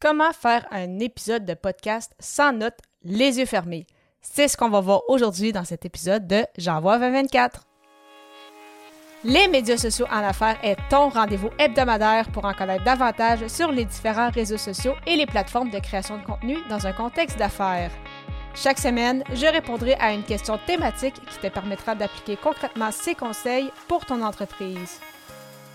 Comment faire un épisode de podcast sans notes, les yeux fermés? C'est ce qu'on va voir aujourd'hui dans cet épisode de J'envoie 2024. Les médias sociaux en affaires est ton rendez-vous hebdomadaire pour en connaître davantage sur les différents réseaux sociaux et les plateformes de création de contenu dans un contexte d'affaires. Chaque semaine, je répondrai à une question thématique qui te permettra d'appliquer concrètement ces conseils pour ton entreprise.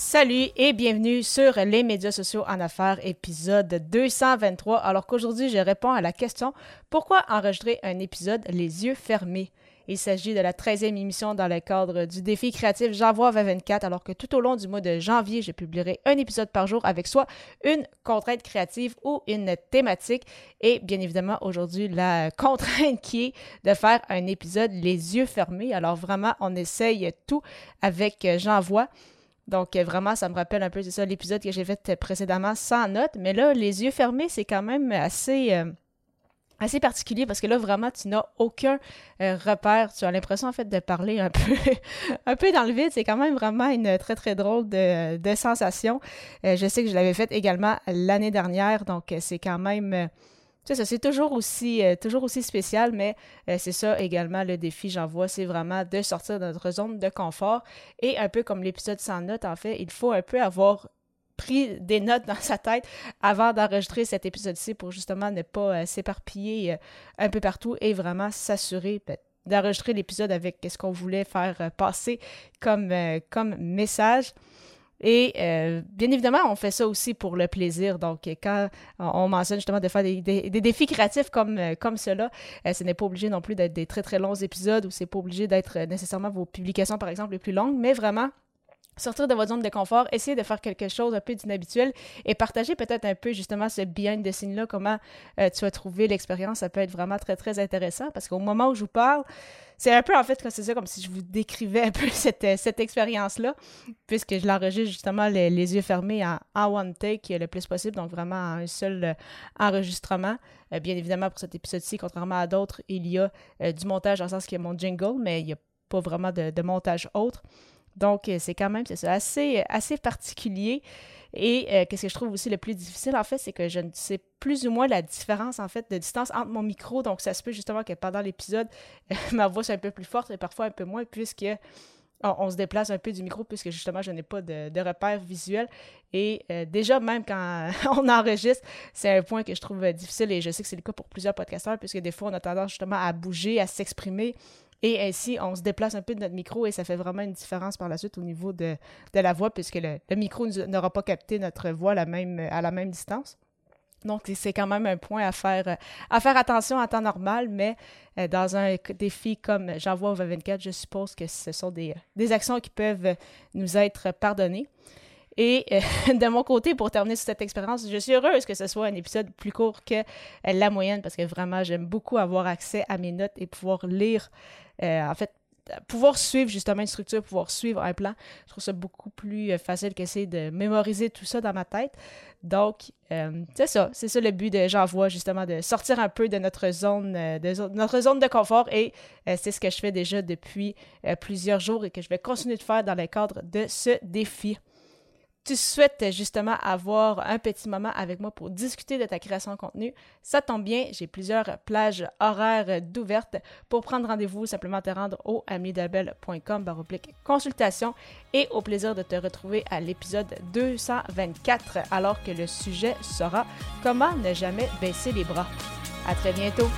Salut et bienvenue sur les médias sociaux en affaires, épisode 223. Alors qu'aujourd'hui, je réponds à la question pourquoi enregistrer un épisode les yeux fermés? Il s'agit de la 13e émission dans le cadre du défi créatif J'envoie 2024, alors que tout au long du mois de janvier, je publierai un épisode par jour avec soit une contrainte créative ou une thématique. Et bien évidemment, aujourd'hui, la contrainte qui est de faire un épisode les yeux fermés. Alors vraiment, on essaye tout avec J'envoie. Donc, euh, vraiment, ça me rappelle un peu, c'est ça, l'épisode que j'ai fait précédemment sans notes. Mais là, les yeux fermés, c'est quand même assez, euh, assez particulier parce que là, vraiment, tu n'as aucun euh, repère. Tu as l'impression, en fait, de parler un peu, un peu dans le vide. C'est quand même vraiment une très, très drôle de, sensation. je sais que je l'avais fait également l'année dernière. Donc, c'est quand même ça, c'est toujours aussi, euh, toujours aussi spécial, mais euh, c'est ça également le défi, j'en vois, c'est vraiment de sortir de notre zone de confort. Et un peu comme l'épisode sans notes, en fait, il faut un peu avoir pris des notes dans sa tête avant d'enregistrer cet épisode-ci pour justement ne pas euh, s'éparpiller un peu partout et vraiment s'assurer ben, d'enregistrer l'épisode avec ce qu'on voulait faire passer comme, comme message. Et euh, bien évidemment, on fait ça aussi pour le plaisir. Donc, quand on mentionne justement de faire des, défis créatifs comme, euh, comme cela, euh, ce n'est pas obligé non plus d'être des très très longs épisodes ou c'est pas obligé d'être nécessairement vos publications, par exemple, les plus longues, mais vraiment sortir de votre zone de confort, essayer de faire quelque chose un peu d'inhabituel et partager peut-être un peu justement ce behind the scene-là, comment euh, tu as trouvé l'expérience. Ça peut être vraiment très, très intéressant parce qu'au moment où je vous parle, c'est un peu en fait, c'est ça, comme si je vous décrivais un peu cette, euh, cette expérience-là, puisque je l'enregistre justement les, yeux fermés en, one take le plus possible, donc vraiment en un seul euh, enregistrement. bien évidemment, pour cet épisode-ci, contrairement à d'autres, il y a du montage le sens qu'il y a mon jingle, mais il n'y a pas vraiment de montage autre. Donc, euh, c'est quand même, assez, assez particulier. Et euh, qu'est-ce que je trouve aussi le plus difficile, en fait, c'est que je ne sais plus ou moins la différence, en fait, de distance entre mon micro. Donc, ça se peut justement que pendant l'épisode, ma voix soit un peu plus forte et parfois un peu moins, puisque on, se déplace un peu du micro, puisque justement, je n'ai pas de, de repères visuels. Et euh, déjà, même quand on enregistre, c'est un point que je trouve difficile et je sais que c'est le cas pour plusieurs podcasteurs, puisque des fois, on a tendance justement à bouger, à s'exprimer et ainsi, on se déplace un peu de notre micro et ça fait vraiment une différence par la suite au niveau de, la voix, puisque le, micro n'aura pas capté notre voix à la même, distance. Donc, c'est quand même un point à faire, à faire attention en temps normal, mais euh, dans un défi comme J'envoie au 24, je suppose que ce sont des, des actions qui peuvent nous être pardonnées. Et euh, de mon côté, pour terminer cette expérience, je suis heureuse que ce soit un épisode plus court que la moyenne parce que vraiment, j'aime beaucoup avoir accès à mes notes et pouvoir lire euh, en fait, pouvoir suivre justement une structure, pouvoir suivre un plan, je trouve ça beaucoup plus euh, facile qu'essayer de mémoriser tout ça dans ma tête. Donc, euh, c'est ça, c'est ça le but de J'envoie, justement, de sortir un peu de notre zone, de notre zone de confort. Et c'est ce que je fais déjà depuis plusieurs jours et que je vais continuer de faire dans le cadre de ce défi tu souhaites justement avoir un petit moment avec moi pour discuter de ta création de contenu, ça tombe bien, j'ai plusieurs plages horaires d'ouvertes pour prendre rendez-vous, simplement te rendre au amidabel.com consultation et au plaisir de te retrouver à l'épisode 224 alors que le sujet sera comment ne jamais baisser les bras. À très bientôt.